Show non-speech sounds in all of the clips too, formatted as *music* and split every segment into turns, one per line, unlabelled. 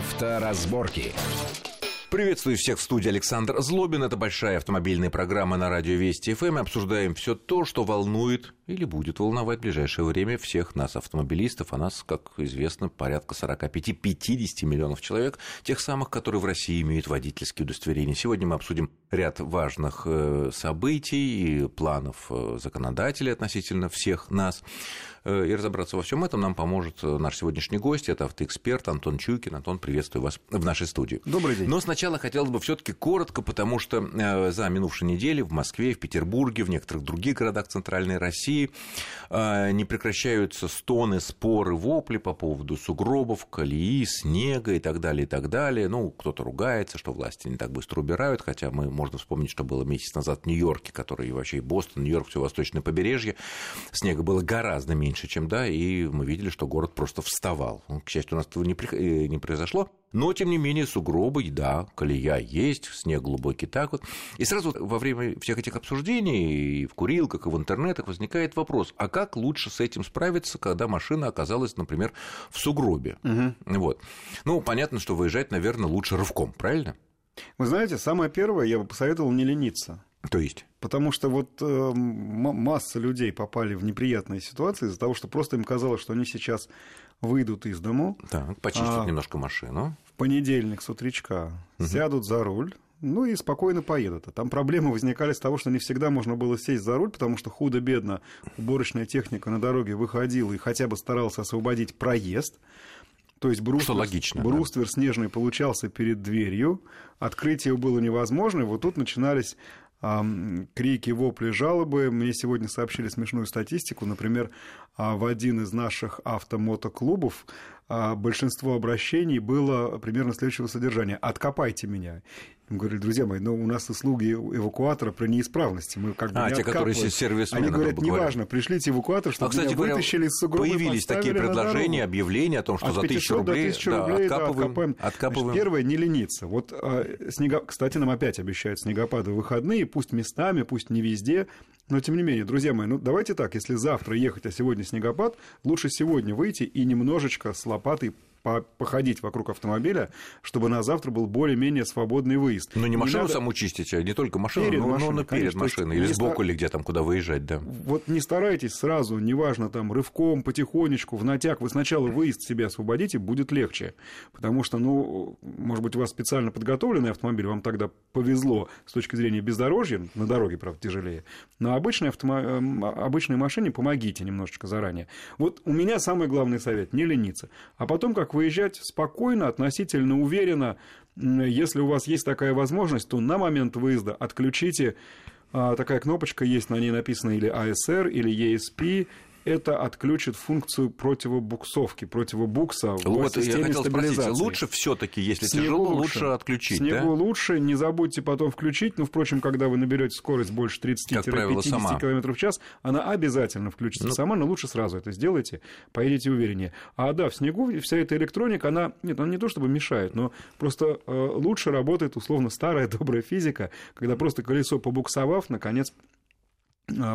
Авторазборки.
Приветствую всех в студии Александр Злобин. Это большая автомобильная программа на радио Вести ФМ. Мы обсуждаем все то, что волнует или будет волновать в ближайшее время всех нас, автомобилистов. А нас, как известно, порядка 45-50 миллионов человек, тех самых, которые в России имеют водительские удостоверения. Сегодня мы обсудим ряд важных э, событий и планов э, законодателей относительно всех нас. Э, и разобраться во всем этом нам поможет наш сегодняшний гость. Это автоэксперт Антон Чуйкин. Антон, приветствую вас в нашей студии.
Добрый день.
Но сначала хотелось бы все-таки коротко, потому что за минувшие недели в Москве, в Петербурге, в некоторых других городах Центральной России не прекращаются стоны, споры, вопли по поводу сугробов, колеи, снега и так далее, и так далее. Ну, кто-то ругается, что власти не так быстро убирают, хотя мы можно вспомнить, что было месяц назад в Нью-Йорке, который и вообще и Бостон, Нью-Йорк, все восточное побережье. Снега было гораздо меньше, чем да, и мы видели, что город просто вставал. Ну, к счастью, у нас этого не, э, не произошло. Но, тем не менее, сугробы, да, колея есть, снег глубокий так вот. И сразу во время всех этих обсуждений и в курилках, и в интернетах возникает вопрос, а как лучше с этим справиться, когда машина оказалась, например, в сугробе? Угу. Вот. Ну, понятно, что выезжать, наверное, лучше рывком, правильно?
Вы знаете, самое первое, я бы посоветовал не лениться.
То есть?
Потому что вот э, масса людей попали в неприятные ситуации из-за того, что просто им казалось, что они сейчас выйдут из дому.
Так, почистят а немножко машину.
В понедельник с утречка угу. сядут за руль, ну и спокойно поедут. А там проблемы возникали с того, что не всегда можно было сесть за руль, потому что худо-бедно уборочная техника на дороге выходила и хотя бы старалась освободить проезд. То есть бруствер,
Что логично,
бруствер да. снежный получался перед дверью, открытие было невозможно, и вот тут начинались крики, вопли, жалобы. Мне сегодня сообщили смешную статистику. Например, э, в один из наших автомотоклубов э, большинство обращений было примерно следующего содержания. «Откопайте меня». Мы говорили, друзья мои, ну, у нас услуги эвакуатора при неисправности. Мы как бы
а, те, которые сервис
Они говорят, неважно, пришлите эвакуатор, чтобы а, кстати, меня вытащили из сугроба
Появились такие предложения, объявления о том, что
От
за тысячу рублей,
до рублей
да, откапываем.
Да, откапаем.
откапываем.
Значит, первое, не лениться. Вот, э, снега... кстати, нам опять обещают снегопады в выходные, пусть местами, пусть не везде, но тем не менее, друзья мои, ну давайте так, если завтра ехать, а сегодня снегопад, лучше сегодня выйти и немножечко с лопатой походить вокруг автомобиля, чтобы на завтра был более-менее свободный выезд.
Ну, не машину надо... саму чистить, а не только машину, перед но, машиной, но перед конечно, машиной, или сбоку, ста... или где там, куда выезжать, да.
Вот не старайтесь сразу, неважно, там, рывком, потихонечку, в натяг, вы сначала выезд себе освободите, будет легче, потому что, ну, может быть, у вас специально подготовленный автомобиль, вам тогда повезло с точки зрения бездорожья, на дороге, правда, тяжелее, но обычной, автомо... Эм, обычной машине помогите немножечко заранее. Вот у меня самый главный совет – не лениться. А потом, как выезжать спокойно, относительно уверенно. Если у вас есть такая возможность, то на момент выезда отключите а, такая кнопочка есть, на ней написано или ASR, или ESP, это отключит функцию противобуксовки, противобукса в вот, системе я хотел стабилизации. Спросить,
лучше все таки если Снегу тяжело, лучше, лучше отключить,
Снегу
да?
лучше, не забудьте потом включить, но, впрочем, когда вы наберете скорость больше 30-50 км в час, она обязательно включится ну, сама, но лучше сразу это сделайте, поедете увереннее. А да, в снегу вся эта электроника, она, нет, она не то чтобы мешает, но просто э, лучше работает условно старая добрая физика, когда просто колесо побуксовав, наконец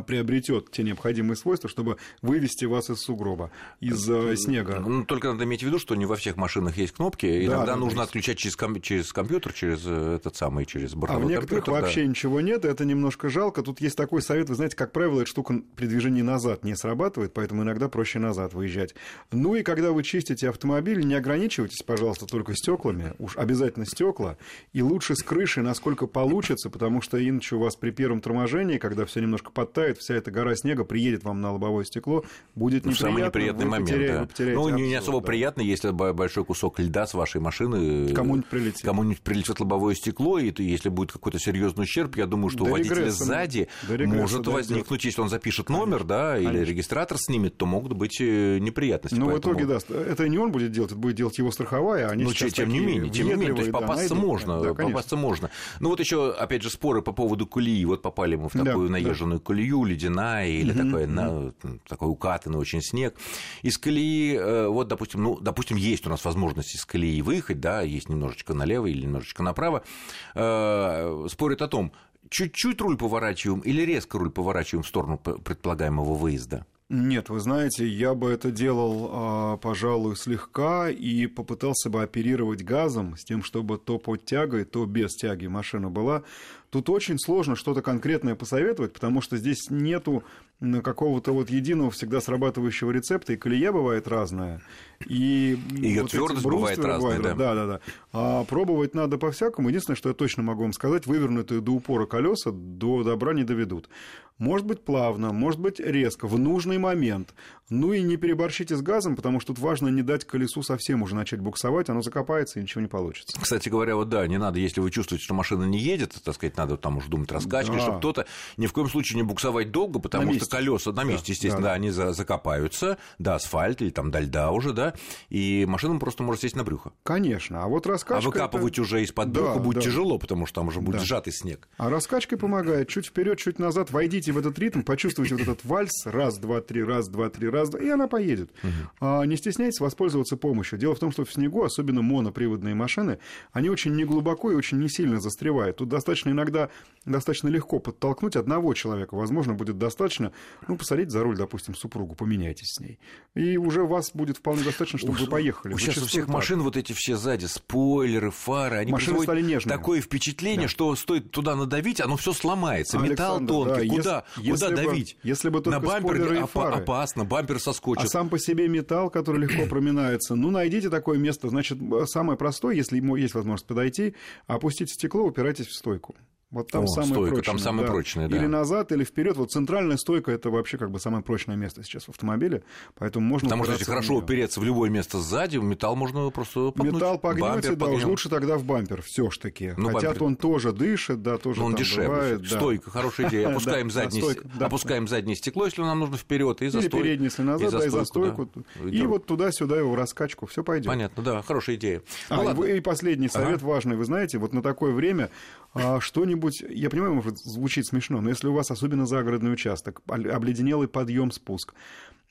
приобретет те необходимые свойства, чтобы вывести вас из сугроба, из э, снега.
Ну, только надо иметь в виду, что не во всех машинах есть кнопки, да, иногда да, нужно есть. отключать через, ком- через компьютер, через э, этот самый, через бортовой
А в некоторых вообще
да.
ничего нет, это немножко жалко. Тут есть такой совет, вы знаете, как правило, эта штука при движении назад не срабатывает, поэтому иногда проще назад выезжать. Ну и когда вы чистите автомобиль, не ограничивайтесь, пожалуйста, только стеклами, уж обязательно стекла, и лучше с крыши, насколько получится, потому что иначе у вас при первом торможении, когда все немножко подтает, вся эта гора снега приедет вам на лобовое стекло, будет неприятно.
Самый неприятный момент, потеряете, да. ну, не, не особо да. приятно, если большой кусок льда с вашей машины...
Кому-нибудь прилетит.
Кому-нибудь прилетит лобовое стекло, и если будет какой-то серьезный ущерб, я думаю, что у водителя сзади может возникнуть, если он запишет номер, да, или регистратор снимет, то могут быть э, неприятности.
Ну, в итоге, да, это не он будет делать, это будет делать его страховая, а они
Ну, тем не менее, тем не менее, то есть попасться можно, попасться можно. Ну, вот еще, опять же, споры по поводу колеи. Вот попали мы в такую наезженную колею, ледяная, или mm-hmm. такой, на, такой укатанный очень снег. Из колеи, э, вот, допустим, ну, допустим, есть у нас возможность из колеи выехать, да, есть немножечко налево или немножечко направо, э, спорят о том, чуть-чуть руль поворачиваем или резко руль поворачиваем в сторону предполагаемого выезда.
Нет, вы знаете, я бы это делал, а, пожалуй, слегка и попытался бы оперировать газом с тем, чтобы то под тягой, то без тяги машина была. Тут очень сложно что-то конкретное посоветовать, потому что здесь нету какого-то вот единого всегда срабатывающего рецепта, и колея бывает разная, и
ее вот твердость бывает разная, да.
Да, да, да. А пробовать надо по-всякому. Единственное, что я точно могу вам сказать, вывернутые до упора колеса до добра не доведут. Может быть плавно, может быть резко, в нужный момент. Ну и не переборщите с газом, потому что тут важно не дать колесу совсем уже начать буксовать, оно закопается и ничего не получится.
Кстати говоря, вот да, не надо, если вы чувствуете, что машина не едет, так сказать, надо там уже думать раскачки, да. чтобы кто-то ни в коем случае не буксовать долго, потому что колеса на месте, да, естественно, да, да. они закопаются до асфальта или там до льда уже, да, и машина просто может сесть на брюхо.
Конечно, а вот раскачка...
А выкапывать это... уже из-под брюха да, будет да. тяжело, потому что там уже будет да. сжатый снег.
А раскачкой помогает. Чуть вперед, чуть назад, войдите войдите в этот ритм, почувствуйте вот этот вальс, раз, два, три, раз, два, три, раз, два, и она поедет. Угу. А, не стесняйтесь воспользоваться помощью. Дело в том, что в снегу, особенно моноприводные машины, они очень неглубоко и очень не сильно застревают. Тут достаточно иногда, достаточно легко подтолкнуть одного человека. Возможно, будет достаточно, ну, посадить за руль, допустим, супругу, поменяйтесь с ней. И уже вас будет вполне достаточно, чтобы вы поехали.
Сейчас у всех так. машин вот эти все сзади, спойлеры, фары, они
Машины стали нежные.
такое впечатление, да. что стоит туда надавить, оно все сломается. Александр, Металл тонкий, да, куда? куда, если куда бы, давить?
Если бы только
На бампер и фары. опасно, бампер соскочит.
А сам по себе металл, который легко *coughs* проминается, ну, найдите такое место. Значит, самое простое, если ему есть возможность подойти, опустите стекло, упирайтесь в стойку. Вот там О, самое
стойка,
прочное.
Там самое
да.
прочное, да.
Или назад, или вперед. Вот центральная стойка это вообще как бы самое прочное место сейчас в автомобиле, поэтому можно.
Потому что если хорошо упереться в любое место сзади, металл можно просто
погнуть. Металл погнете, да, уж лучше тогда в бампер все ж таки. Ну, Хотя бампер... он тоже дышит, да, тоже. Но
он дешевле.
Бывает, да.
Стойка, хорошая идея. *laughs* Опускаем заднее, опускаем заднее стекло, если нам нужно вперед, и за
Или переднее, если назад, да, и за стойку. И вот туда-сюда его в раскачку, все пойдет.
Понятно, да, хорошая идея.
А, ну и последний совет важный, вы знаете, вот на такое время а, что-нибудь, я понимаю, может, звучит смешно, но если у вас особенно загородный участок, обледенелый подъем-спуск,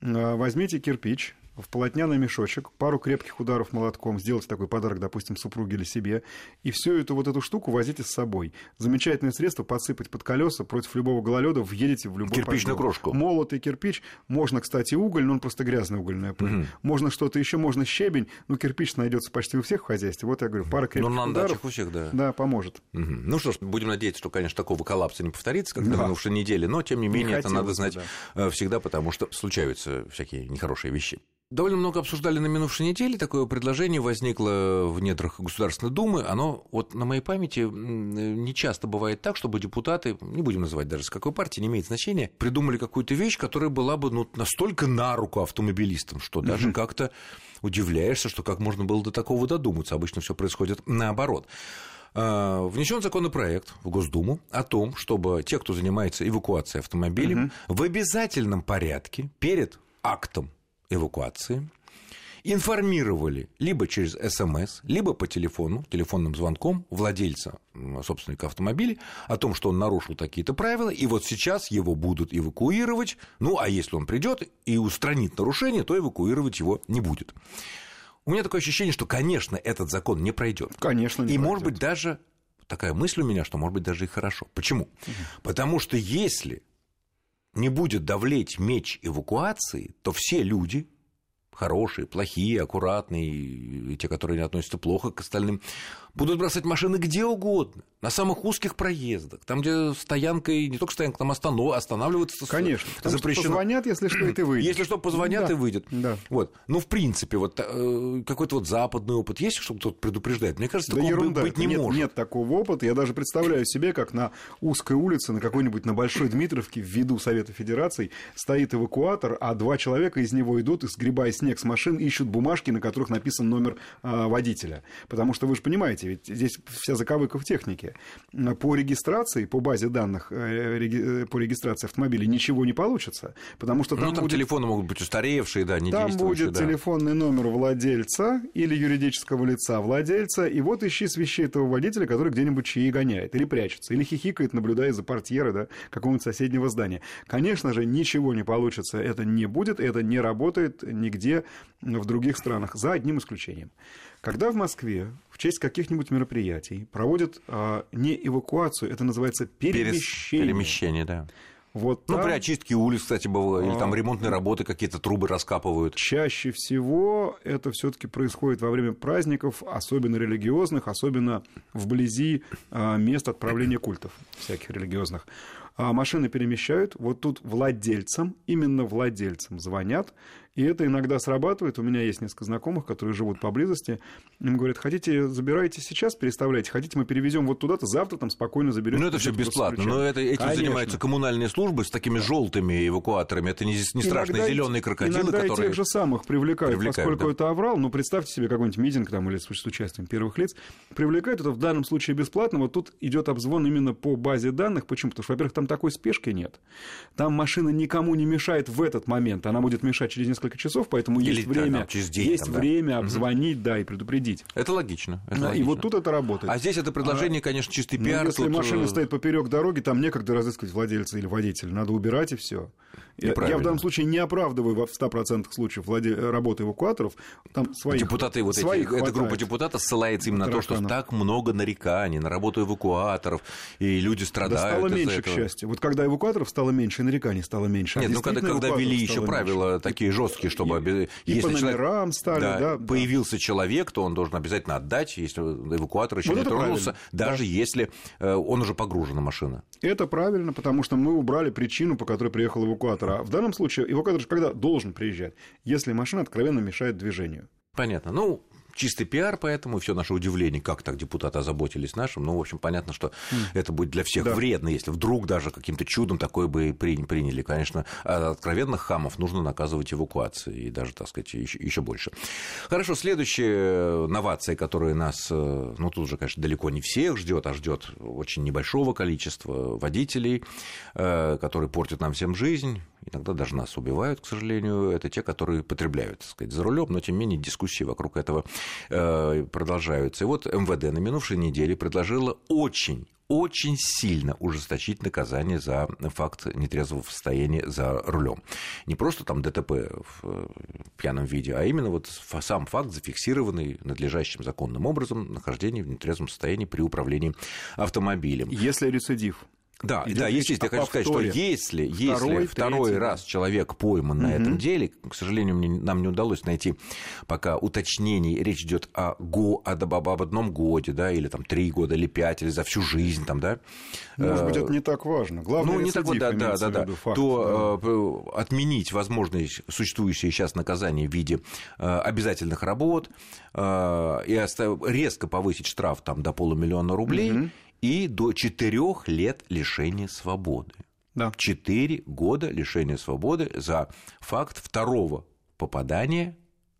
а, возьмите кирпич, в полотняный мешочек, пару крепких ударов молотком, сделайте такой подарок, допустим, супруге или себе, и всю эту вот эту штуку возите с собой. Замечательное средство подсыпать под колеса против любого гололеда, въедете в любой
Кирпичную
подъем.
крошку.
Молотый кирпич, можно, кстати, уголь, но он просто грязная угольная пыль. Угу. Можно что-то еще, можно щебень, но кирпич найдется почти у всех в хозяйстве. Вот я говорю, пара крепких
но на
ударов.
у всех, да.
Да, поможет.
Угу. Ну что ж, будем надеяться, что, конечно, такого коллапса не повторится, как да. на минувшей неделе, но, тем не менее, не это надо знать да. Э, всегда, потому что случаются всякие нехорошие вещи. Довольно много обсуждали на минувшей неделе. Такое предложение возникло в недрах Государственной Думы. Оно, вот на моей памяти, не часто бывает так, чтобы депутаты, не будем называть даже с какой партии, не имеет значения, придумали какую-то вещь, которая была бы ну, настолько на руку автомобилистам, что даже как-то удивляешься, что как можно было до такого додуматься. Обычно все происходит наоборот а, внесен законопроект в Госдуму о том, чтобы те, кто занимается эвакуацией автомобилем, угу. в обязательном порядке перед актом эвакуации, информировали либо через СМС, либо по телефону, телефонным звонком владельца, собственника автомобиля о том, что он нарушил такие-то правила, и вот сейчас его будут эвакуировать, ну, а если он придет и устранит нарушение, то эвакуировать его не будет. У меня такое ощущение, что, конечно, этот закон не пройдет.
Конечно, не
И,
пройдет.
может быть, даже такая мысль у меня, что, может быть, даже и хорошо. Почему? Угу. Потому что если не будет давлеть меч эвакуации, то все люди, хорошие, плохие, аккуратные, и те, которые не относятся плохо к остальным, будут бросать машины где угодно, на самых узких проездах, там, где стоянка, и не только стоянка, там останов... останавливаться
Конечно, запрещено. позвонят, если что, и ты выйдешь.
Если что, позвонят
да.
и выйдет.
Да.
Вот. Ну, в принципе, вот э, какой-то вот западный опыт есть, чтобы кто-то предупреждает? Мне кажется, да такого ерунда. быть не
нет,
может.
Нет такого опыта. Я даже представляю себе, как на узкой улице, на какой-нибудь, на Большой Дмитровке, в виду Совета Федераций, стоит эвакуатор, а два человека из него идут и, сгребая снег с машин, ищут бумажки, на которых написан номер э, водителя. Потому что вы же понимаете, ведь здесь вся заковыка в технике. По регистрации, по базе данных э, э, по регистрации автомобилей ничего не получится, потому что
там, ну, там
будет...
телефоны могут быть устаревшие, да, не
Там будет
да.
телефонный номер владельца или юридического лица владельца, и вот ищи свищи этого водителя, который где-нибудь чаи гоняет, или прячется, или хихикает, наблюдая за портьеры да, какого-нибудь соседнего здания. Конечно же, ничего не получится, это не будет, это не работает нигде в других странах, за одним исключением. Когда в Москве в честь каких-нибудь мероприятий проводят а, не эвакуацию, это называется перемещение.
Перемещение, да.
Вот
ну,
там...
при очистке улиц, кстати, бывало, или там а, ремонтные работы, какие-то трубы раскапывают.
Чаще всего это все таки происходит во время праздников, особенно религиозных, особенно вблизи а, мест отправления культов всяких религиозных. А машины перемещают, вот тут владельцам, именно владельцам звонят, и это иногда срабатывает. У меня есть несколько знакомых, которые живут поблизости. Им говорят, хотите, забирайте сейчас, переставляйте. Хотите, мы перевезем вот туда-то, завтра там спокойно заберете.
Ну, это все бесплатно. Но это, этим Конечно. занимаются коммунальные службы с такими желтыми эвакуаторами. Это не, не страшные зеленые крокодилы,
иногда
которые...
тех же самых привлекают, привлекают поскольку да. это аврал. Ну, представьте себе какой-нибудь митинг там или с участием первых лиц. Привлекают это в данном случае бесплатно. Вот тут идет обзвон именно по базе данных. Почему? Потому что, во-первых, там такой спешки нет. Там машина никому не мешает в этот момент. Она будет мешать через несколько часов, поэтому Или, есть время, там, через день, есть там, да. время обзвонить, угу. да, и предупредить.
Это логично. Это
да,
логично.
И вот тут это работает.
А здесь это предложение, а, конечно, чистый ну, пиар.
если
тут...
машина э, стоит поперек дороги, там некогда разыскивать владельца или водителя, надо убирать и все. Я, я в данном случае не оправдываю в 100% случаев владе... работы эвакуаторов. Там своих,
Депутаты, вот своих эти, эта группа депутатов ссылается именно на то, что так много нареканий на работу эвакуаторов, и люди страдают. Да
стало меньше, к счастью. Вот когда эвакуаторов стало меньше, и нареканий стало меньше.
Нет, а ну когда, когда ввели еще правила меньше. такие жесткие, чтобы
и, и если по номерам стали, да,
да, появился да. человек, то он должен обязательно отдать, если эвакуатор еще вот не тронулся, даже да. если э, он уже погружена машина.
Это правильно, потому что мы убрали причину, по которой приехал эвакуатор. А в данном случае эвакуатор же когда должен приезжать? Если машина откровенно мешает движению.
Понятно. Ну, чистый пиар, поэтому все наше удивление, как так депутаты озаботились нашим. Ну, в общем, понятно, что mm. это будет для всех да. вредно, если вдруг даже каким-то чудом такое бы приняли. Конечно, а откровенных хамов нужно наказывать эвакуацией, и даже, так сказать, еще, еще больше. Хорошо, следующая новация, которая нас, э, ну, тут уже, конечно, далеко не всех ждет, а ждет очень небольшого количества водителей, э, которые портят нам всем жизнь, иногда даже нас убивают, к сожалению, это те, которые потребляют, так сказать, за рулем, но тем не менее дискуссии вокруг этого э, продолжаются. И вот МВД на минувшей неделе предложила очень очень сильно ужесточить наказание за факт нетрезвого состояния за рулем. Не просто там ДТП в э, пьяном виде, а именно вот сам факт, зафиксированный надлежащим законным образом нахождения в нетрезвом состоянии при управлении автомобилем.
Если рецидив.
Да, да, естественно, я хочу сказать, что если, второй, если второй третий, раз человек пойман угу. на этом деле, к сожалению, мне, нам не удалось найти пока уточнений, речь идет о, го, об, об одном годе, да, или там три года, или пять, или за всю жизнь, там, да.
Может быть, это не так важно. Главное, ну, не так, да, да, да, да.
Факт, то да. Э, отменить возможные существующие сейчас наказания в виде э, обязательных работ э, и резко повысить штраф там до полумиллиона рублей, угу и до 4 лет лишения свободы. Да. 4 года лишения свободы за факт второго попадания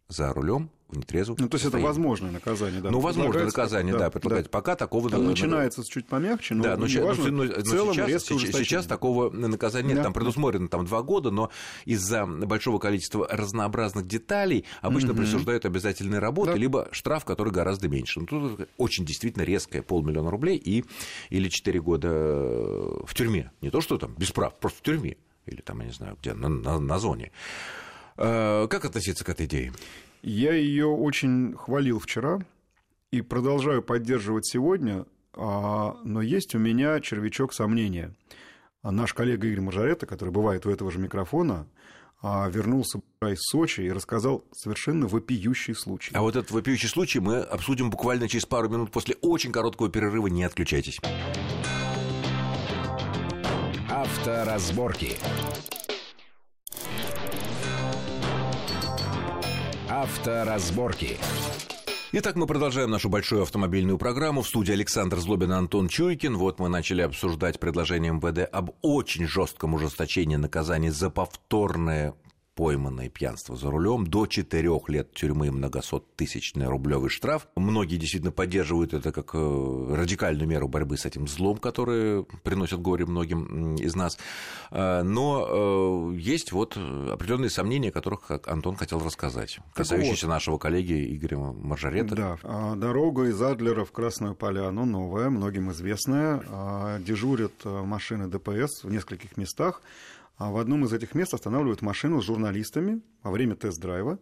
за рулем в нетрезвом
Ну, то есть, это возможное наказание, да?
Ну, возможное наказание, да, предлагается. Да. Пока такого...
Там начинается чуть помягче, но,
да, но, важно, но, но, в целом сейчас, сейчас такого наказания нет. Да. Там предусмотрено там, два года, но из-за большого количества разнообразных деталей обычно угу. присуждают обязательные работы, да. либо штраф, который гораздо меньше. Ну, тут очень действительно резкое полмиллиона рублей и, или 4 года в тюрьме. Не то, что там без прав, просто в тюрьме. Или там, я не знаю, где, на, на, на зоне. Э, как относиться к этой идее?
Я ее очень хвалил вчера и продолжаю поддерживать сегодня, а, но есть у меня червячок сомнения. Наш коллега Игорь Мажоретто, который бывает у этого же микрофона, а, вернулся из Сочи и рассказал совершенно вопиющий случай.
А вот этот вопиющий случай мы обсудим буквально через пару минут после очень короткого перерыва. Не отключайтесь.
Авторазборки. Авторазборки.
Итак, мы продолжаем нашу большую автомобильную программу. В студии Александр Злобин и Антон Чуйкин. Вот мы начали обсуждать предложение МВД об очень жестком ужесточении наказаний за повторное пойманное пьянство за рулем, до 4 лет тюрьмы и многосоттысячный рублевый штраф. Многие действительно поддерживают это как э, радикальную меру борьбы с этим злом, который приносит горе многим из нас. Э, но э, есть вот определенные сомнения, о которых Антон хотел рассказать, касающиеся вот. нашего коллеги Игоря Маржарета.
Да, а, дорога из Адлера в Красную Поляну новая, многим известная. А, дежурят машины ДПС в нескольких местах. А в одном из этих мест останавливают машину с журналистами во время тест-драйва.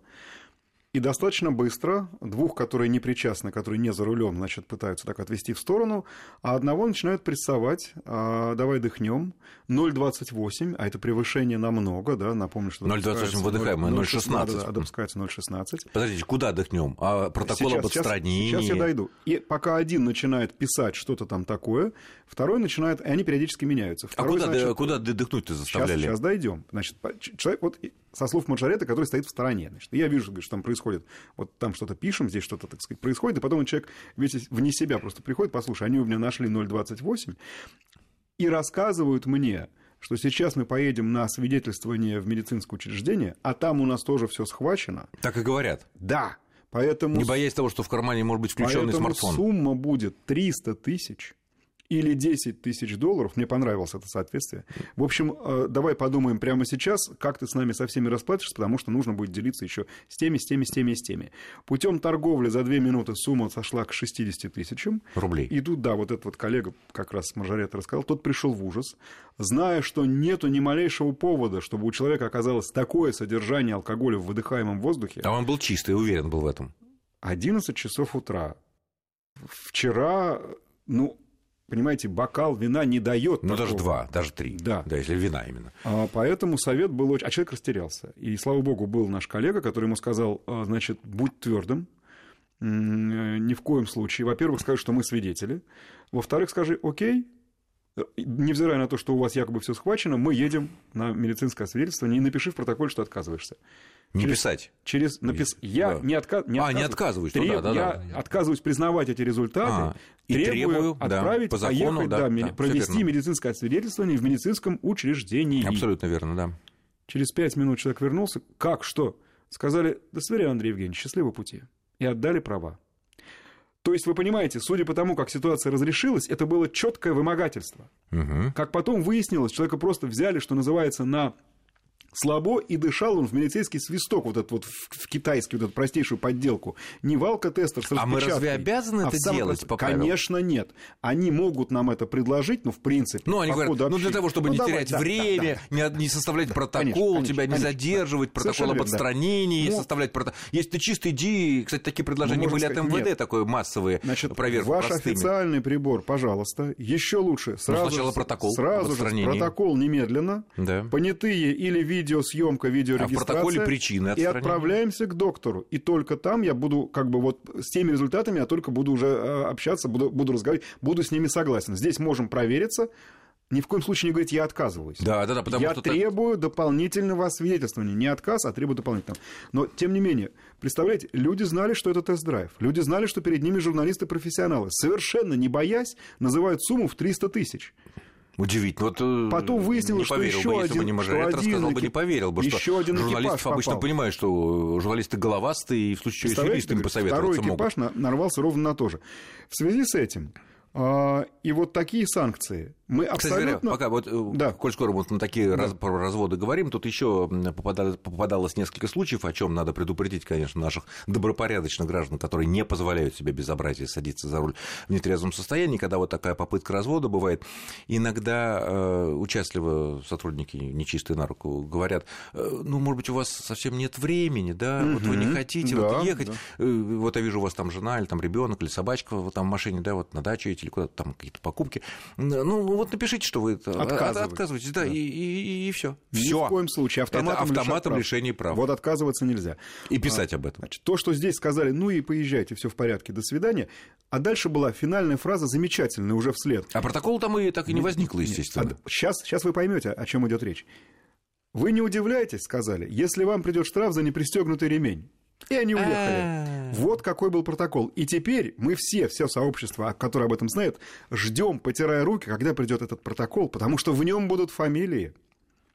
И достаточно быстро двух, которые не причастны, которые не за рулем, значит, пытаются так отвести в сторону, а одного начинают прессовать, а, давай дыхнем, 0,28, а это превышение намного, да, напомню, что...
0,28 выдыхаем, 0,16.
Да, допускается 0,16.
Подождите, куда дыхнем? А протокол
сейчас,
об отстранении?
Сейчас, сейчас я дойду. И пока один начинает писать что-то там такое, второй начинает, и они периодически меняются.
А
Второй,
а куда,
значит,
куда дыхнуть-то заставляли?
Сейчас, сейчас дойдем. Значит, человек, вот со слов Маржарета, который стоит в стороне. Значит, я вижу, что там происходит, вот там что-то пишем, здесь что-то, так сказать, происходит, и потом человек весь вне себя просто приходит, послушай, они у меня нашли 0,28 и рассказывают мне, что сейчас мы поедем на свидетельствование в медицинское учреждение, а там у нас тоже все схвачено.
Так и говорят.
Да, поэтому...
Не боясь того, что в кармане может быть включенный смартфон.
сумма будет 300 тысяч или 10 тысяч долларов. Мне понравилось это соответствие. В общем, э, давай подумаем прямо сейчас, как ты с нами со всеми расплатишься, потому что нужно будет делиться еще с теми, с теми, с теми, с теми. Путем торговли за две минуты сумма сошла к 60 тысячам.
Рублей.
И тут, да, вот этот вот коллега, как раз Мажорет рассказал, тот пришел в ужас, зная, что нету ни малейшего повода, чтобы у человека оказалось такое содержание алкоголя в выдыхаемом воздухе.
А он был чистый, уверен был в этом.
11 часов утра. Вчера, ну, понимаете, бокал вина не дает.
Ну,
такого.
даже два, даже три.
Да.
Да, если вина именно.
А, поэтому совет был очень... А человек растерялся. И, слава богу, был наш коллега, который ему сказал, а, значит, будь твердым, ни в коем случае. Во-первых, скажи, что мы свидетели. Во-вторых, скажи, окей, невзирая на то, что у вас якобы все схвачено, мы едем на медицинское свидетельствование и напиши в протоколе, что отказываешься.
Не
через,
писать.
Через напис... Я
Да.
не, отка... не
А,
отказываюсь.
не отказываюсь, ну
Треб-
да, да,
Я
да.
отказываюсь признавать эти результаты
А,
и, требую,
требую, да,
отправить,
по закону,
поехать,
да,
да,
да,
провести медицинское освидетельствование в медицинском учреждении.
Абсолютно верно, да.
Через пять минут человек вернулся. Как, что? Сказали, до свидания, Андрей Евгеньевич, счастливого пути. И отдали права. То есть, вы понимаете, судя по тому, как ситуация разрешилась, это было четкое вымогательство.
Мгм.
Как потом выяснилось, человека просто взяли, что называется, на слабо, и дышал он в милицейский свисток, вот этот вот в, китайский, вот эту простейшую подделку. Не валка-тестер с
А мы разве обязаны
а
это
самом
делать по правилам?
Конечно, нет. Они могут нам это предложить, но в принципе...
Ну, они говорят, ну, для того, чтобы
Ну,
не
давай,
терять
да, да,
время,
да.
Не, не составлять протокол,
конечно,
тебя не
конечно,
задерживать,
да.
протокол
Совершенно
об
да.
отстранении,
Ну,
составлять протокол. Если ты чистый, иди. Кстати, такие предложения
Ну,
были от
сказать,
МВД,
нет.
такое массовые
Значит,
проверки
ваш
простыми.
официальный прибор, пожалуйста, еще лучше. Сразу,
сначала
же-
протокол
сразу же протокол немедленно.
Да.
Понятые или видеосъемка, видеорегистрация.
А в протоколе причины
И отправляемся к доктору. И только там я буду, как бы вот с теми результатами я только буду уже э, общаться, буду, буду разговаривать, буду с ними согласен. Здесь можем провериться. Ни в коем случае не говорить, я отказываюсь.
Да, да, да, потому
я
что так-
требую дополнительного освидетельствования. Не отказ, а требую дополнительного. Но, тем не менее, представляете, люди знали, что это тест-драйв. Люди знали, что перед ними журналисты-профессионалы. Совершенно не боясь, называют сумму в 300 тысяч.
Удивительно. Вот, э,
Потом выяснилось,
не
что
поверил
еще
бы, если бы
один-
не
что
Мажорет,
один
рассказал бы,
экип-
не поверил бы, что
еще один
журналистов
экипаж
обычно
попал.
понимают, что журналисты головастые, и в случае чего с юристами посоветоваться
второй экипаж
могут.
на- нарвался ровно на то же. В связи с этим, а, и вот такие санкции мы
Кстати говоря, пока вот, э,
Да.
коль скоро вот на такие раз- про разводы говорим, тут еще попадалось, попадалось несколько случаев, о чем надо предупредить, конечно, наших добропорядочных граждан, которые не позволяют себе безобразие садиться за руль в нетрезвом состоянии, когда вот такая попытка развода бывает. Иногда э, участливо сотрудники нечистые на руку говорят, э, ну, может быть, у вас совсем нет времени, да, вот вы не хотите
Да,
вот ехать,
да.
Э, вот я вижу, у вас там жена или там ребенок или собачка вот там в машине, да, вот на дачу едете или куда-то там какие-то покупки. Ну, вот напишите, что вы это-
Отказываетесь.
отказываетесь, да, И, и, и все.
Ни
Все.
в коем случае. Автоматом,
Это автоматом
прав.
лишения прав.
Вот отказываться нельзя.
И писать об этом.
Значит, то, что здесь сказали, ну и поезжайте, все в порядке, до свидания. А дальше была финальная фраза замечательная уже вслед.
А протокол там и так и не возникло, естественно.
сейчас, сейчас вы поймете, о чем идет речь. Вы не удивляйтесь, сказали, если вам придет штраф за непристегнутый ремень. И они уехали.
А.
Вот какой был протокол. И теперь мы все, все сообщество, которое об этом знает, ждем, потирая руки, когда придет этот протокол, потому что в нем будут фамилии,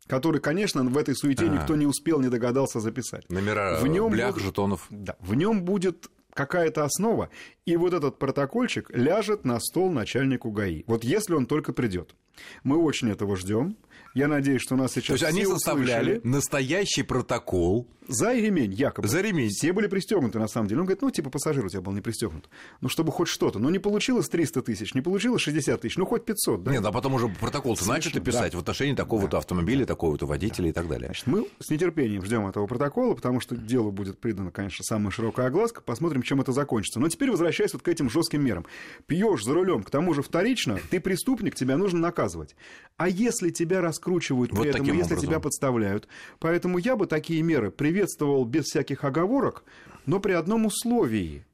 которые, конечно, в этой суете
А.
никто не успел, не догадался записать.
Номера
В нем
блях,
будут-
жетонов.
Да, в нем будет какая-то основа, и вот этот протокольчик ляжет на стол начальнику ГАИ. Вот если он только придет. Мы очень этого ждем. Я надеюсь, что нас сейчас
То есть они составляли настоящий протокол.
За ремень, якобы.
За ремень.
Все были пристегнуты, на самом деле. Он говорит, ну, типа, пассажир у тебя был не пристегнут. Ну, чтобы хоть что-то. Ну, не получилось 300 тысяч, не получилось 60 тысяч, ну, хоть 500, да?
Нет, а потом уже протокол-то начали писать
да.
в отношении такого-то автомобиля, такого-то водителя и так далее.
Значит, мы с нетерпением ждем этого протокола, потому что делу будет придана, конечно, самая широкая огласка. Посмотрим, чем это закончится. Но теперь возвращаясь вот к этим жестким мерам. Пьешь за рулем, к тому же вторично, ты преступник, тебя нужно наказывать. А если тебя раскручивают при
Вот
этом,
таким
если
образом.
тебя подставляют? Поэтому я бы такие меры приветствовал без всяких оговорок, но при одном условии.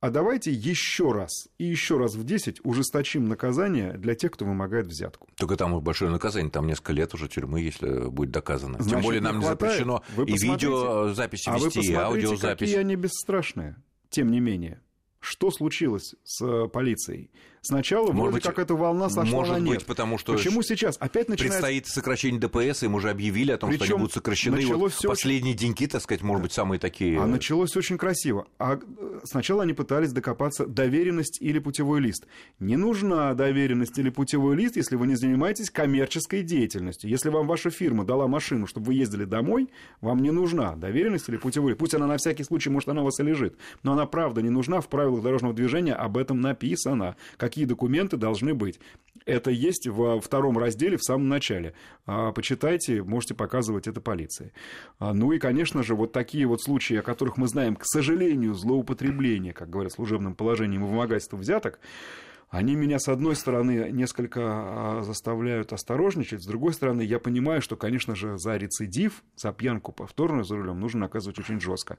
А давайте еще раз и еще раз в 10 ужесточим наказание для тех, кто вымогает взятку.
Только там большое наказание, там несколько лет уже тюрьмы, если будет доказано. Тем
Значит,
более
не
нам не
хватает.
запрещено
Вы
и видеозаписи
А вы
вести, и аудиозапись.
какие они бесстрашные. Тем не менее, что случилось с э, полицией? Сначала
Может
вроде
быть,
как эта волна сошла
может
на нет.
быть, потому что
Почему сейчас? Опять начинается...
Предстоит сокращение ДПС, им уже объявили о том, что
Причем
они будут сокращены.
Началось
вот
очень-
последние деньки, так сказать, может быть, самые такие...
А началось очень красиво. А э, сначала они пытались докопаться доверенность или путевой лист. Не нужна доверенность или путевой лист, если вы не занимаетесь коммерческой деятельностью. Если вам ваша фирма дала машину, чтобы вы ездили домой, вам не нужна доверенность или путевой лист. Пусть она на всякий случай, может, она у вас и лежит. Но она правда не нужна. В правилах дорожного движения об этом написано. Какие документы должны быть. Это есть во втором разделе в самом начале. А, Почитайте, можете показывать это полиции. А, Ну и, конечно же, вот такие вот случаи, о которых мы знаем, к сожалению, злоупотребление, как говорят, служебным положением и вымогательство взяток, они меня, с одной стороны, несколько а, заставляют осторожничать, с другой стороны, я понимаю, что, конечно же, за рецидив, за пьянку повторную за рулем нужно наказывать очень жестко.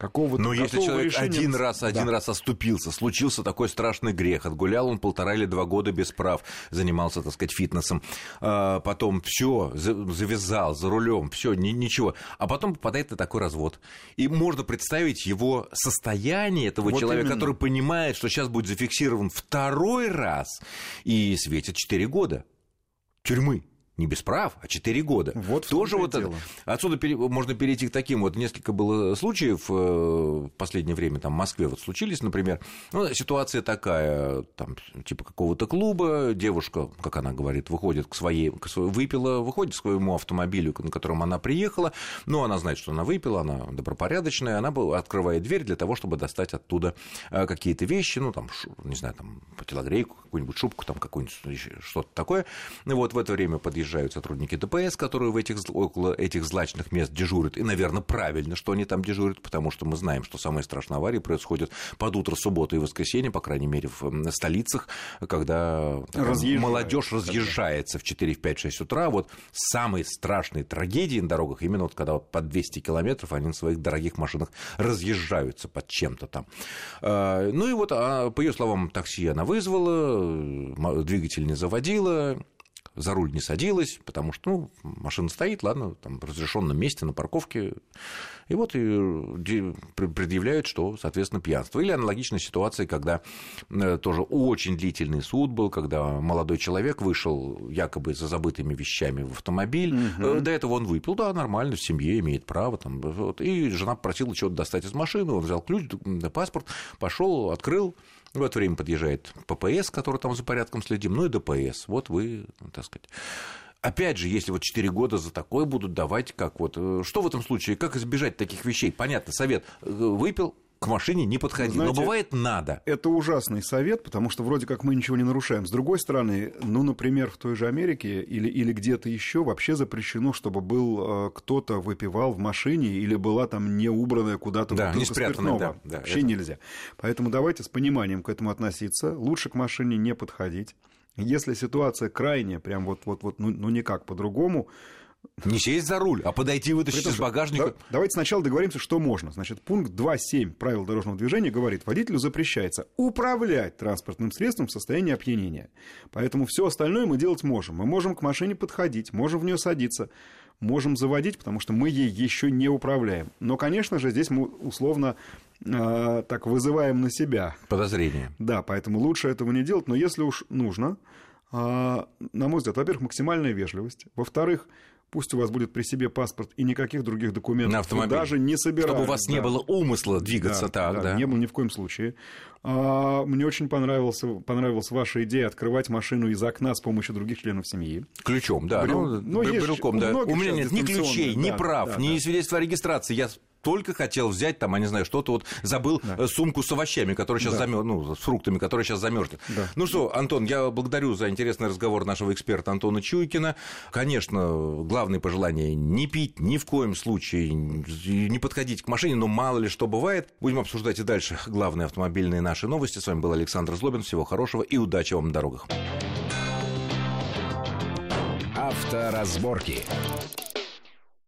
Какого-то
Но если человек
решения-
один раз, один
Да.
раз оступился, случился такой страшный грех, отгулял он полтора или два года без прав, занимался, так сказать, фитнесом, а, потом все, завязал за рулем, все, ничего, а потом попадает на такой развод. И можно представить его состояние этого
Вот
человека,
именно.
который понимает, что сейчас будет зафиксирован второй раз, и светит 4 года тюрьмы. Не без прав, а 4 года.
Вот
Тоже
и
вот
дело.
Отсюда пере- можно перейти к таким. Вот несколько было случаев э, в последнее время, там в Москве вот случились, например. Ну, ситуация такая, там, типа какого-то клуба, девушка, как она говорит, выходит к своей, к своей выпила, выходит к своему автомобилю, на котором она приехала, но она знает, что она выпила, она добропорядочная, она открывает дверь для того, чтобы достать оттуда э, какие-то вещи, ну, там, не знаю, там, телогрейку, какую-нибудь шубку, там, какую-нибудь что-то такое. Вот в это время подъезжают сотрудники ДПС, которые в этих, около этих злачных мест дежурят. И, наверное, правильно, что они там дежурят, потому что мы знаем, что самые страшные аварии происходят под утро субботы и воскресенья, по крайней мере, в столицах, когда молодежь разъезжается в 4, в 5, 6 утра. Вот самые страшные трагедии на дорогах, именно вот когда под 200 километров они на своих дорогих машинах разъезжаются под чем-то там. А, Ну и вот, а, по ее словам, такси она вызвала, двигатель не заводила, за руль не садилась, потому что, ну, машина стоит, ладно, там, в разрешенном месте на парковке, и вот и предъявляют, что, соответственно, пьянство. Или аналогичная ситуация, когда э, тоже очень длительный суд был, когда молодой человек вышел якобы за забытыми вещами в автомобиль. Э, До этого он выпил, да, нормально, в семье имеет право. Там, вот. И жена попросила что-то достать из машины, он взял ключ, паспорт, пошел, открыл. В это время подъезжает ППС, который там за порядком следим, ну и ДПС. Вот вы, так сказать. Опять же, если вот 4 года за такое будут давать, как вот... э, Что в этом случае? Как избежать таких вещей? Понятно, совет. э, Выпил, к машине не подходи.
Знаете,
Но бывает надо.
Это ужасный совет, потому что вроде как мы ничего не нарушаем. С другой стороны, ну, например, в той же Америке или, или где-то еще вообще запрещено, чтобы был э, кто-то выпивал в машине или была там не убранная куда-то
Да, не спрятанная, да, да,
вообще
это-
нельзя. Поэтому давайте с пониманием к этому относиться. Лучше к машине не подходить. Если ситуация крайняя, прям вот, вот, вот, ну, ну никак по-другому,
Не сесть за руль, а подойти вытащить
При том,
из багажника.
да- давайте сначала договоримся, что можно. Значит, пункт 2.7 правил дорожного движения говорит, водителю запрещается управлять транспортным средством в состоянии опьянения. Поэтому все остальное мы делать можем. Мы можем к машине подходить, можем в нее садиться, можем заводить, потому что мы ей еще не управляем. Но, конечно же, здесь мы условно э, так вызываем на себя
Подозрение.
да, поэтому лучше этого не делать, но если уж нужно, а, на мой взгляд, во-первых, максимальная вежливость, во-вторых, пусть у вас будет при себе паспорт и никаких других документов.
На автомобиль.
Даже не собирались.
Чтобы у вас
да.
не было умысла двигаться
да,
так, да.
да. Не было ни в коем случае. А, мне очень понравился, понравилась ваша идея открывать машину из окна с помощью других членов семьи.
Ключом, да.
Брел-
Ну,
ну,
брелком,
у
да. У меня нет ни ключей,
дистанционные,
ни
да,
прав,
да,
ни
да.
свидетельства о регистрации. Я только хотел взять там, я не знаю, что-то вот забыл
Да.
э, сумку с овощами, которая сейчас
Да.
замер... ну, с фруктами, которая сейчас замерзнет.
Да.
Ну что, Антон, я благодарю за интересный разговор нашего эксперта Антона Чуйкина. Конечно, главное пожелание не пить ни в коем случае, не подходить к машине, но мало ли что бывает. Будем обсуждать и дальше главные автомобильные наши новости. С вами был Александр Злобин. Всего хорошего и удачи вам на дорогах.
Авторазборки.